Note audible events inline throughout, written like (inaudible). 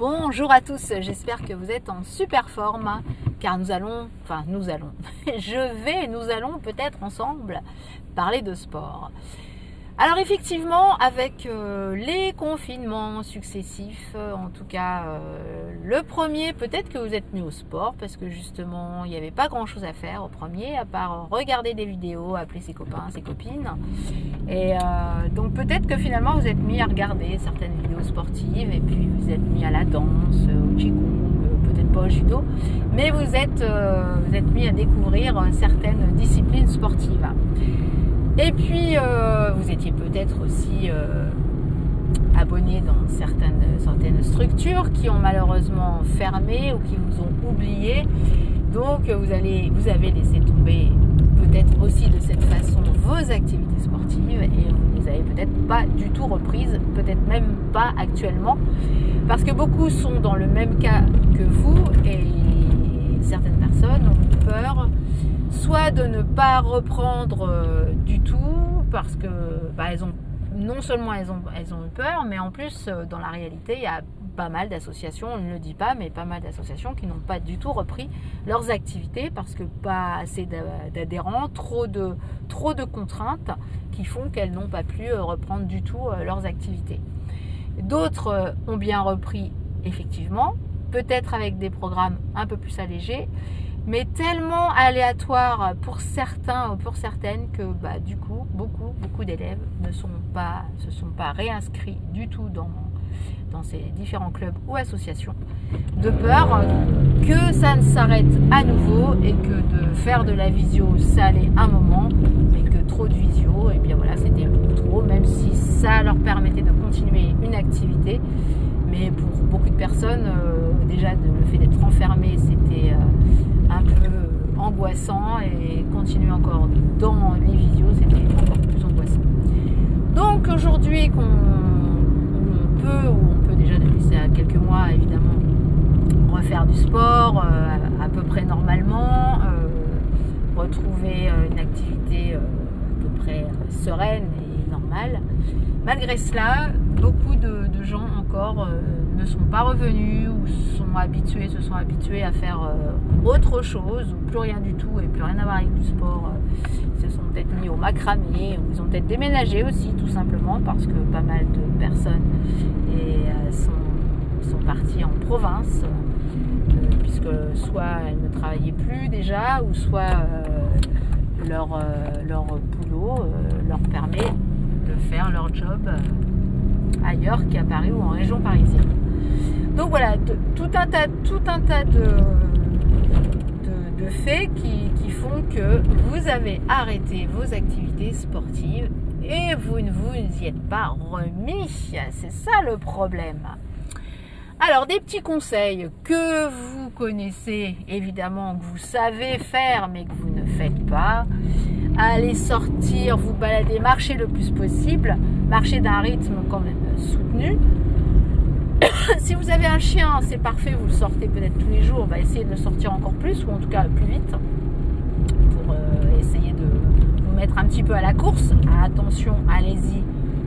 Bonjour à tous, j'espère que vous êtes en super forme car nous allons, enfin nous allons, (laughs) je vais, nous allons peut-être ensemble parler de sport. Alors effectivement, avec euh, les confinements successifs, euh, en tout cas euh, le premier, peut-être que vous êtes mis au sport parce que justement il n'y avait pas grand-chose à faire au premier, à part regarder des vidéos, appeler ses copains, ses copines. Et donc peut-être que finalement vous êtes mis à regarder certaines vidéos sportives et puis vous êtes mis à la danse, au qigong, peut-être pas au judo, mais vous êtes, vous êtes mis à découvrir certaines disciplines sportives. Et puis, euh, vous étiez peut-être aussi euh, abonné dans certaines, structures qui ont malheureusement fermé ou qui vous ont oublié. Donc, vous, vous avez laissé tomber peut-être aussi de cette façon vos activités sportives et vous ne les avez peut-être pas du tout reprises, peut-être même pas actuellement, parce que beaucoup sont dans le même cas que vous et certaines personnes ont peur soit de ne pas reprendre euh, du tout parce que bah, elles ont non seulement elles ont, elles ont peur, mais en plus euh, dans la réalité il y a pas mal d'associations, on ne le dit pas, mais pas mal d'associations qui n'ont pas du tout repris leurs activités parce que pas assez d'adhérents, trop de, trop de contraintes qui font qu'elles n'ont pas pu euh, reprendre du tout leurs activités. D'autres ont bien repris effectivement, peut-être avec des programmes un peu plus allégés, mais tellement aléatoire pour certains ou pour certaines que bah, du coup, beaucoup, beaucoup d'élèves ne sont pas, se sont pas réinscrits du tout dans, dans ces différents clubs ou associations, de peur que ça ne s'arrête à nouveau et que de faire de la visio, ça allait un moment, mais que trop de visio, et bien voilà, c'était trop, même si ça leur permettait de continuer une activité. Mais pour beaucoup de personnes, euh, déjà le fait d'être enfermé, c'était... Euh, un peu angoissant et continuer encore dans les vidéos, c'était encore plus angoissant. Donc aujourd'hui qu'on peut, ou on peut déjà depuis ça quelques mois évidemment, refaire du sport euh, à peu près normalement, euh, retrouver euh, une activité à peu près sereine et normale. Malgré cela, beaucoup de, gens encore ne sont pas revenus ou sont habitués, se sont habitués à faire autre chose, ou plus rien du tout, et plus rien à voir avec du sport. Ils se sont peut-être mis au macramé, ou ils ont peut-être déménagé aussi, tout simplement, parce que pas mal de personnes euh, sont, sont parties en province, euh, puisque soit elles ne travaillaient plus déjà, ou soit euh, leur, leur boulot leur permet de faire leur job ailleurs qu'à Paris ou en région parisienne. Donc voilà, tout un tas, tout un tas de, de faits qui, font que vous avez arrêté vos activités sportives et vous ne vous y êtes pas remis. C'est ça le problème. Alors des petits conseils que vous connaissez évidemment, que vous savez faire mais que vous ne faites pas. Allez sortir, vous balader, marcher le plus possible, marcher d'un rythme quand même soutenu. (coughs) si vous avez un chien, c'est parfait, vous le sortez peut-être tous les jours, va essayer de le sortir encore plus, ou en tout cas plus vite, pour euh, essayer de vous mettre un petit peu à la course. attention, allez-y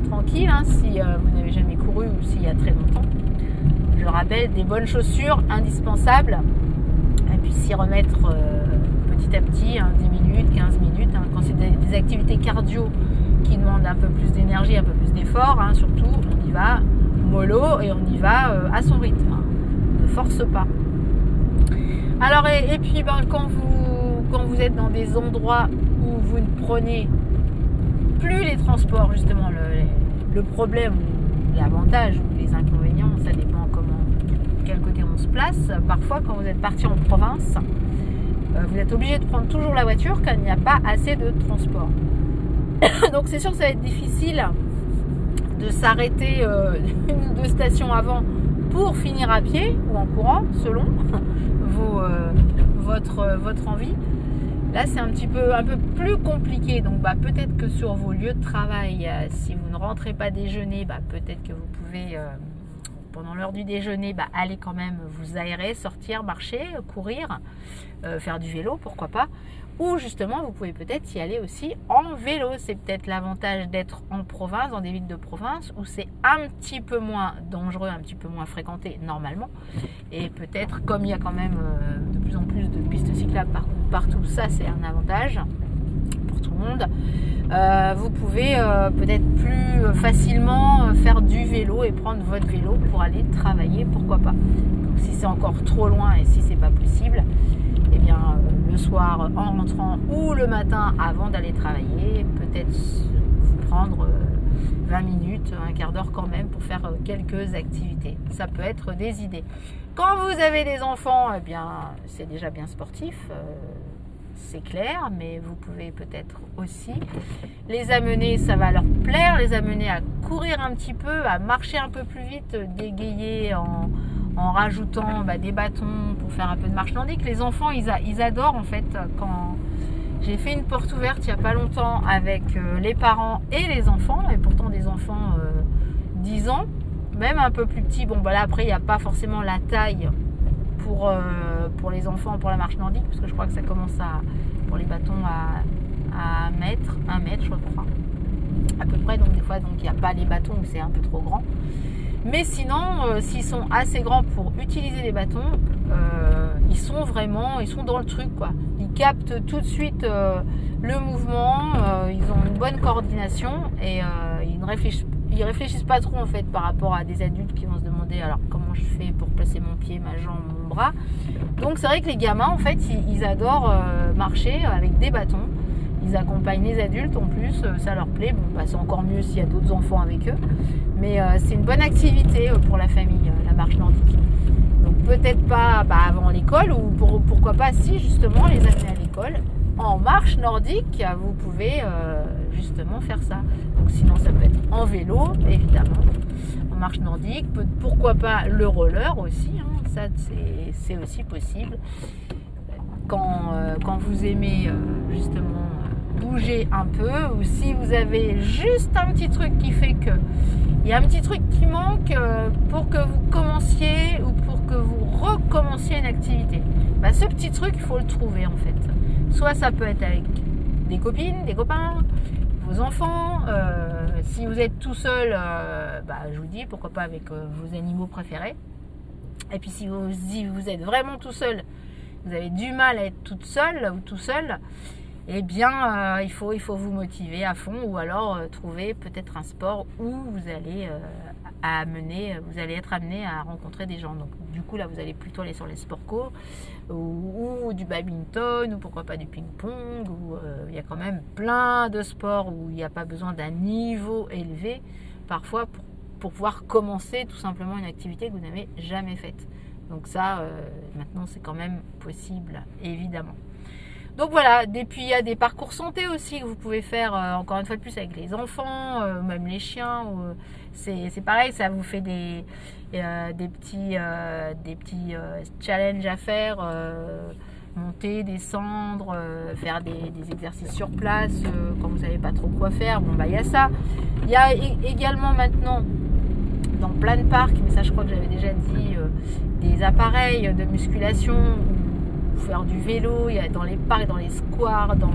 tranquille, hein, si euh, vous n'avez jamais couru ou s'il y a très longtemps. Je rappelle, des bonnes chaussures indispensables, et puis s'y remettre euh, petit à petit, 10 hein, minutes, 15 minutes, hein. quand c'est des, activités cardio qui demandent un peu plus d'énergie, un peu plus d'effort, surtout, on y va mollo et on y va euh, à son rythme. Ne force pas. Alors, et, puis ben, quand, vous, quand vous êtes dans des endroits où vous ne prenez plus les transports, justement, le, le problème, l'avantage ou les inconvénients, ça dépend quel côté on se place. Parfois, quand vous êtes parti en province, euh, vous êtes obligé de prendre toujours la voiture car il n'y a pas assez de transport. (coughs) Donc c'est sûr que ça va être difficile de s'arrêter euh, (laughs) une ou deux stations avant pour finir à pied ou en courant, selon (laughs) vos, euh, votre, votre envie. Là, c'est un petit peu un peu plus compliqué. Donc, bah, peut-être que sur vos lieux de travail, si vous ne rentrez pas déjeuner, bah, peut-être que vous pouvez, pendant l'heure du déjeuner, bah, aller quand même vous aérer, sortir, marcher, courir, faire du vélo, pourquoi pas. ou justement vous pouvez peut-être y aller aussi en vélo. C'est peut-être l'avantage d'être en province, dans des villes de province, où c'est un petit peu moins dangereux, un petit peu moins fréquenté normalement. Et peut-être comme il y a quand même euh, de plus en plus de pistes cyclables partout, ça c'est un avantage tout le monde. Euh, vous pouvez euh, peut-être plus facilement faire du vélo et prendre votre vélo pour aller travailler, pourquoi pas. si c'est encore trop loin et si c'est pas possible, eh bien le soir en rentrant ou le matin avant d'aller travailler, peut-être vous prendre 20 minutes, un quart d'heure quand même pour faire quelques activités. Ça peut être des idées. Quand vous avez des enfants, eh bien c'est déjà bien sportif c'est clair, mais vous pouvez peut-être aussi les amener, ça va leur plaire, les amener à courir un petit peu, à marcher un peu plus vite, dégayer en, rajoutant bah, des bâtons pour faire un peu de marche nordique. Les enfants, ils, adorent en fait quand j'ai fait une porte ouverte il n'y a pas longtemps avec euh, les parents et les enfants, et pourtant des enfants 10 euh, ans, même un peu plus petits. Bon, bah là après, il n'y a pas forcément la taille pour, euh, pour les enfants pour la marche nordique, parce que je crois que ça commence à, pour les bâtons à, à mètre, un mètre, je crois, à peu près. Donc des fois, il n'y a pas les bâtons où c'est un peu trop grand. Mais sinon, euh, s'ils sont assez grands pour utiliser les bâtons, euh, ils sont vraiment, ils sont dans le truc quoi. Ils captent tout de suite le mouvement, ils ont une bonne coordination et ils ne réfléchissent ils réfléchissent pas trop en fait par rapport à des adultes qui vont se demander alors comment je fais pour placer mon pied, ma jambe, mon bras. Donc c'est vrai que les gamins en fait ils, adorent euh, marcher avec des bâtons. Ils accompagnent les adultes en plus, euh, ça leur plaît. Bon, bah, c'est encore mieux s'il y a d'autres enfants avec eux. Mais euh, c'est une bonne activité pour la famille, la marche nordique. Donc peut-être pas bah, avant l'école ou pourquoi pas si justement les amener à l'école en marche nordique, vous pouvez euh, justement faire ça. Donc sinon ça peut être en vélo, évidemment, en marche nordique, pourquoi pas le roller aussi, hein. ça c'est aussi possible. Quand, euh, vous aimez euh, justement bouger un peu, ou si vous avez juste un petit truc qui fait que il y a un petit truc qui manque pour que vous commenciez ou pour que vous recommenciez une activité. Bah, ce petit truc, il faut le trouver en fait. Soit ça peut être avec des copines, des copains, vos enfants. Euh, si vous êtes tout seul, euh, bah, je vous dis pourquoi pas avec euh, vos animaux préférés. Et puis si vous, vous êtes vraiment tout seul, vous avez du mal à être toute seule ou tout seul, eh bien il, faut, il faut vous motiver à fond ou alors trouver peut-être un sport où vous allez à amener, vous allez être amené à rencontrer des gens. Donc du coup là vous allez plutôt aller sur les sports courts ou, du badminton ou pourquoi pas du ping-pong ou euh, il y a quand même plein de sports où il n'y a pas besoin d'un niveau élevé parfois pour, pour, pouvoir commencer tout simplement une activité que vous n'avez jamais faite. Donc ça euh, maintenant c'est quand même possible évidemment. Donc voilà, et il y a des parcours santé aussi que vous pouvez faire, euh, encore une fois de plus, avec les enfants, euh, même les chiens. Euh, c'est pareil, ça vous fait des, petits, challenges à faire, monter, descendre, faire des, des, exercices sur place quand vous savez pas trop quoi faire. Bon, bah il y a ça. Il y a également maintenant dans plein de parcs, mais ça je crois que j'avais déjà dit, des appareils de musculation faire du vélo, il y a dans les parcs, dans les squares, dans,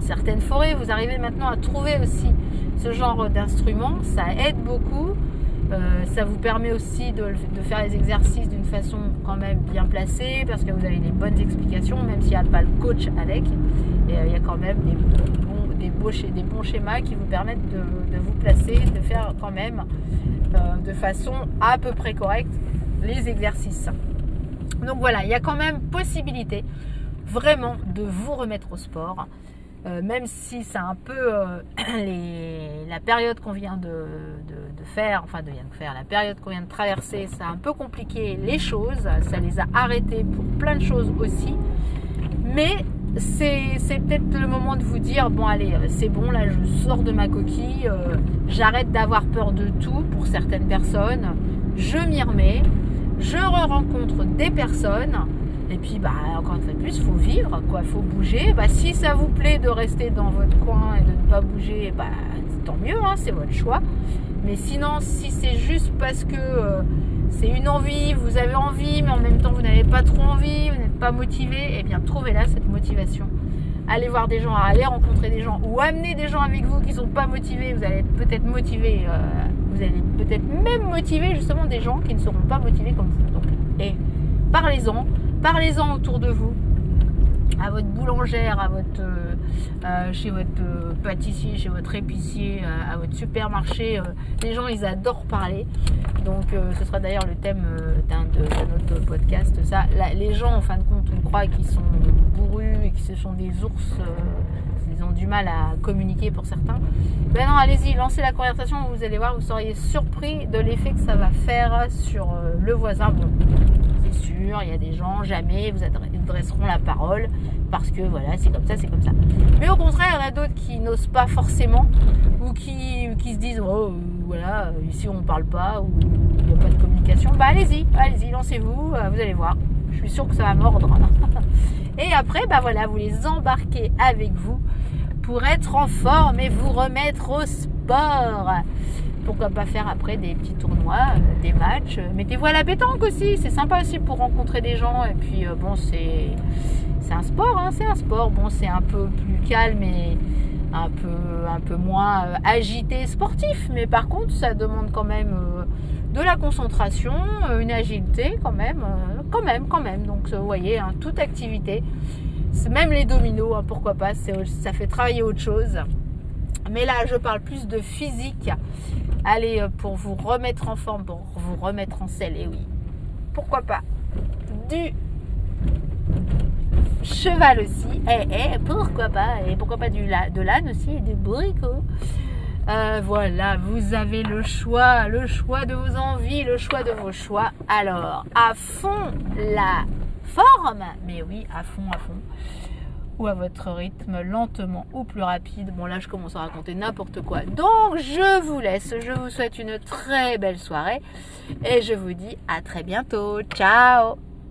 certaines forêts. Vous arrivez maintenant à trouver aussi ce genre d'instruments. Ça aide beaucoup. Euh, ça vous permet aussi de, faire les exercices d'une façon quand même bien placée parce que vous avez des bonnes explications, même s'il n'y a pas le coach avec. Euh, il y a quand même des bons, des, beaux, schémas qui vous permettent de, vous placer, de faire quand même euh, de façon à peu près correcte les exercices. Donc voilà, il y a quand même possibilité vraiment de vous remettre au sport. Euh, même si c'est un peu euh, (clears throat) la période qu'on vient de, faire, enfin de, de faire, la période qu'on vient de traverser, ça a un peu compliqué les choses, ça les a arrêtés pour plein de choses aussi. Mais c'est peut-être le moment de vous dire, bon allez, euh, c'est bon, là je sors de ma coquille, j'arrête d'avoir peur de tout pour certaines personnes, je m'y remets, je re-rencontre des personnes. Et puis, bah, encore une fois plus, il faut vivre, quoi. Faut bouger. Bah, si ça vous plaît de rester dans votre coin et de ne pas bouger, bah, tant mieux, hein, c'est votre choix. Mais sinon, si c'est juste parce que euh, c'est une envie, vous avez envie, mais en même temps vous n'avez pas trop envie, vous n'êtes pas motivé, eh bien trouvez là cette motivation aller voir des gens, aller rencontrer des gens ou amener des gens avec vous qui sont pas motivés. Vous allez peut-être motiver, euh, vous allez peut-être même motiver justement des gens qui ne seront pas motivés comme vous. Donc, et parlez-en, parlez-en autour de vous à votre boulangère, à votre, euh, euh, chez votre euh, pâtissier, chez votre épicier, à votre supermarché. les gens, ils adorent parler. Donc, ce sera d'ailleurs le thème d'un de, notre podcast. Ça, les gens, en fin de compte, on croit qu'ils sont bourrus et ce sont des ours. Ils ont du mal à communiquer pour certains. Ben non, allez-y, lancez la conversation. Vous allez voir, vous seriez surpris de l'effet que ça va faire sur le voisin. Bon, c'est sûr, il y a des gens, jamais vous adresseront la parole parce que voilà, c'est comme ça, c'est comme ça. Mais au contraire, il y en a d'autres qui n'osent pas forcément ou qui, qui se disent oh voilà, ici on ne parle pas ou il n'y a pas de communication. Bah allez-y, allez-y, lancez-vous, euh, vous allez voir. Je suis sûre que ça va mordre. (laughs) Et après, bah voilà, vous les embarquez avec vous pour être en forme et vous remettre au sport pourquoi pas faire après des petits tournois, euh, des matchs. Mettez-vous à la pétanque aussi, c'est sympa aussi pour rencontrer des gens. Et puis euh, bon, c'est c'est un sport, hein, c'est un sport. Bon, c'est un peu plus calme et un peu un peu moins euh, agité, sportif. Mais par contre, ça demande quand même de la concentration, une agilité quand même, quand même, quand même. Donc vous voyez, hein, toute activité, même les dominos, hein, pourquoi pas, ça fait travailler autre chose. Mais là, je parle plus de physique. Allez, euh, pour vous remettre en forme, pour vous remettre en selle, et oui, pourquoi pas. Du cheval aussi, et, et pourquoi pas, et pourquoi pas du, de l'âne aussi, et du bricot. Euh, voilà, vous avez le choix, le choix de vos envies, le choix de vos choix. Alors, à fond la forme, mais oui, à fond, à fond ou à votre rythme, lentement ou plus rapide. Bon là je commence à raconter n'importe quoi. Donc je vous laisse, je vous souhaite une très belle soirée et je vous dis à très bientôt. Ciao